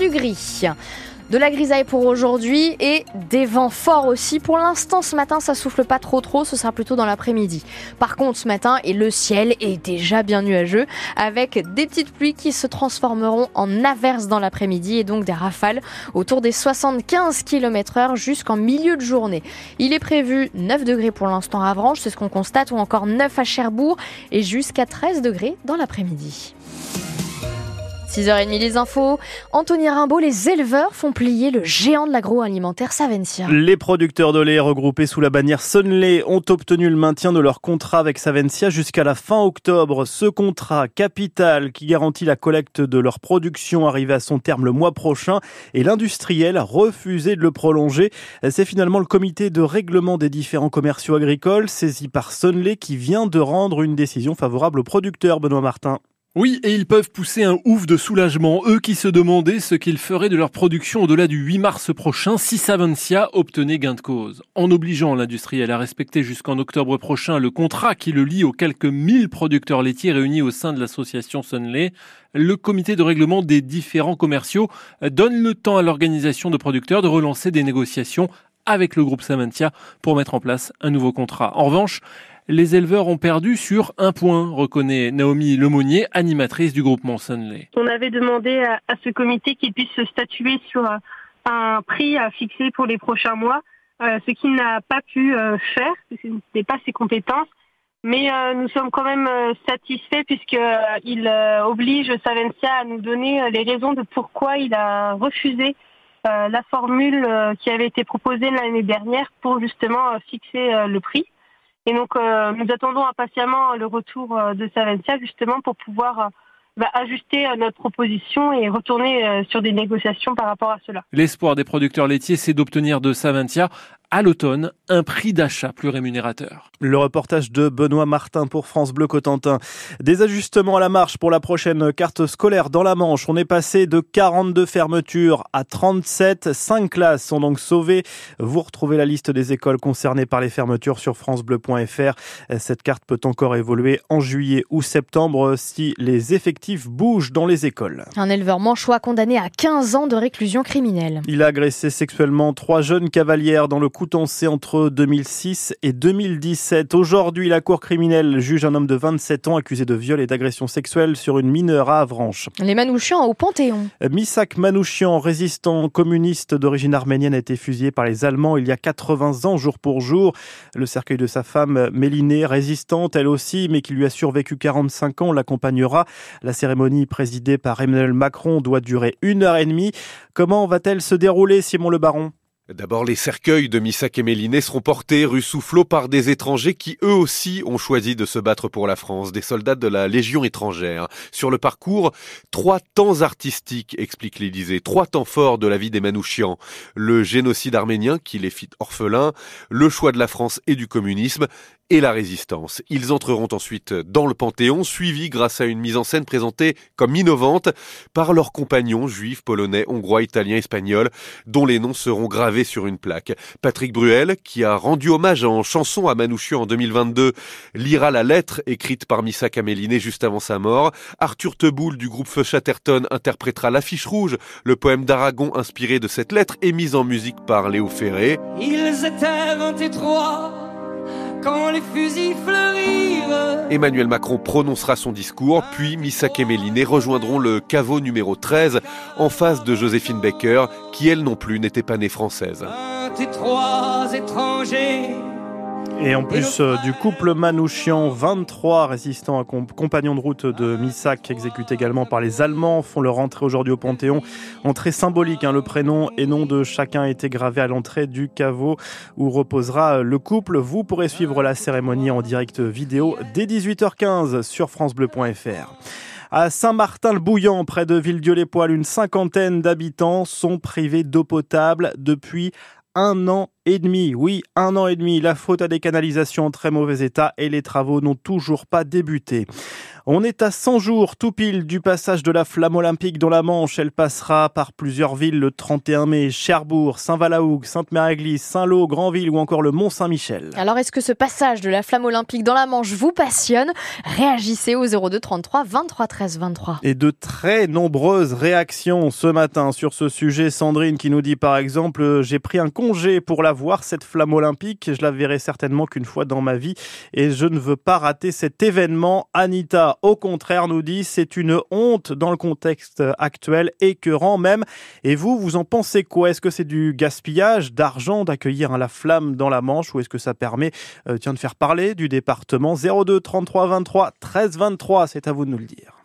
Du gris. De la grisaille pour aujourd'hui et des vents forts aussi. Pour l'instant, ce matin, ça souffle pas trop trop, ce sera plutôt dans l'après-midi. Par contre, ce matin, et le ciel est déjà bien nuageux, avec des petites pluies qui se transformeront en averses dans l'après-midi et donc des rafales autour des 75 km heure jusqu'en milieu de journée. Il est prévu 9 degrés pour l'instant à Avranches, c'est ce qu'on constate, ou encore 9 à Cherbourg et jusqu'à 13 degrés dans l'après-midi. 6h30 les infos. Anthony Rimbaud, les éleveurs font plier le géant de l'agroalimentaire Savencia. Les producteurs de lait regroupés sous la bannière Sunlay ont obtenu le maintien de leur contrat avec Savencia jusqu'à la fin octobre. Ce contrat capital qui garantit la collecte de leur production arrivé à son terme le mois prochain et l'industriel a refusé de le prolonger. C'est finalement le comité de règlement des différents commerciaux agricoles saisi par Sunlay qui vient de rendre une décision favorable aux producteurs, Benoît Martin. Oui, et ils peuvent pousser un ouf de soulagement, eux qui se demandaient ce qu'ils feraient de leur production au-delà du 8 mars prochain si Savencia obtenait gain de cause. En obligeant l'industriel à respecter jusqu'en octobre prochain le contrat qui le lie aux quelques 1000 producteurs laitiers réunis au sein de l'association Sunlay, le comité de règlement des différents commerciaux donne le temps à l'organisation de producteurs de relancer des négociations avec le groupe Savencia pour mettre en place un nouveau contrat. En revanche, les éleveurs ont perdu sur un point, reconnaît Naomi Lemonnier, animatrice du groupement Sunlay. On avait demandé à, ce comité qu'il puisse statuer sur un prix à fixer pour les prochains mois, euh, ce qu'il n'a pas pu euh, faire, ce n'est pas ses compétences. Mais euh, nous sommes quand même satisfaits puisqu'il oblige Savencia à nous donner les raisons de pourquoi il a refusé la formule qui avait été proposée l'année dernière pour justement fixer le prix. Et donc, euh, nous attendons impatiemment le retour euh, de Savencia justement pour pouvoir euh, bah, ajuster notre proposition et retourner sur des négociations par rapport à cela. L'espoir des producteurs laitiers, c'est d'obtenir de Saventia à l'automne un prix d'achat plus rémunérateur. Le reportage de Benoît Martin pour France Bleu Cotentin. Des ajustements à la marche pour la prochaine carte scolaire dans la Manche. On est passé de 42 fermetures à 37. Cinq classes sont donc sauvées. Vous retrouvez la liste des écoles concernées par les fermetures sur francebleu.fr. Cette carte peut encore évoluer en juillet ou septembre si les effectifs bougent dans les écoles. Un éleveur manchois condamné à 15 ans de réclusion criminelle. Il a agressé sexuellement trois jeunes cavalières dans le Coutencé entre 2006 et 2017. Aujourd'hui, la Cour criminelle juge un homme de 27 ans accusé de viol et d'agression sexuelle sur une mineure à Avranches. Les Manouchians au Panthéon. Misak Manouchian, résistant communiste d'origine arménienne, a été fusillé par les Allemands il y a 80 ans, jour pour jour. Le cercueil de sa femme, Mélinée, résistante elle aussi, mais qui lui a survécu 45 ans, l'accompagnera. La cérémonie présidée par Emmanuel Macron doit durer une heure et demie. Comment va-t-elle se dérouler, Simon Le Baron? D'abord, les cercueils de Missak et Méliné seront portés rue Soufflot par des étrangers qui eux aussi ont choisi de se battre pour la France, des soldats de la Légion étrangère. Sur le parcours, trois temps artistiques, explique l'Élysée, trois temps forts de la vie des Manouchians. Le génocide arménien qui les fit orphelins, le choix de la France et du communisme, et la résistance. Ils entreront ensuite dans le Panthéon, suivis grâce à une mise en scène présentée comme innovante par leurs compagnons juifs, polonais, hongrois, italiens, espagnols, dont les noms seront gravés sur une plaque. Patrick Bruel, qui a rendu hommage en chanson à Manouchian en 2022, lira la lettre écrite par Missa Caméliné juste avant sa mort. Arthur Teboul du groupe Feu Chatterton interprétera l'affiche rouge, le poème d'Aragon inspiré de cette lettre et mis en musique par Léo Ferré. Ils étaient 23 quand les fusils fleurirent. Emmanuel Macron prononcera son discours, puis Missak et Méliné rejoindront le caveau numéro 13 en face de Joséphine Baker, qui elle non plus n'était pas née française. 23 étrangers et en plus euh, du couple Manouchian, 23 résistants compagnons de route de Missak, exécutés également par les Allemands, font leur entrée aujourd'hui au Panthéon. Entrée symbolique, hein, le prénom et nom de chacun a été gravé à l'entrée du caveau où reposera le couple. Vous pourrez suivre la cérémonie en direct vidéo dès 18h15 sur francebleu.fr. À Saint-Martin-le-Bouillant, près de Villedieu-les-Poils, une cinquantaine d'habitants sont privés d'eau potable depuis un an et demi. Oui, un an et demi. La faute à des canalisations en très mauvais état et les travaux n'ont toujours pas débuté. On est à 100 jours tout pile du passage de la flamme olympique dans la Manche. Elle passera par plusieurs villes le 31 mai. Cherbourg, Saint-Valahougue, Sainte-Mère-Église, Saint-Lô, Grandville ou encore le Mont-Saint-Michel. Alors est-ce que ce passage de la flamme olympique dans la Manche vous passionne? Réagissez au 02 33 23 13 23. Et de très nombreuses réactions ce matin sur ce sujet. Sandrine qui nous dit par exemple J'ai pris un congé pour voir, cette flamme olympique. Je la verrai certainement qu'une fois dans ma vie et je ne veux pas rater cet événement. Anita au contraire, nous dit, c'est une honte dans le contexte actuel, écœurant même. Et vous, vous en pensez quoi? Est-ce que c'est du gaspillage d'argent d'accueillir la flamme dans la Manche? Ou est-ce que ça permet euh, tiens, de faire parler du département? 02 33 23 13 23 C'est à vous de nous le dire.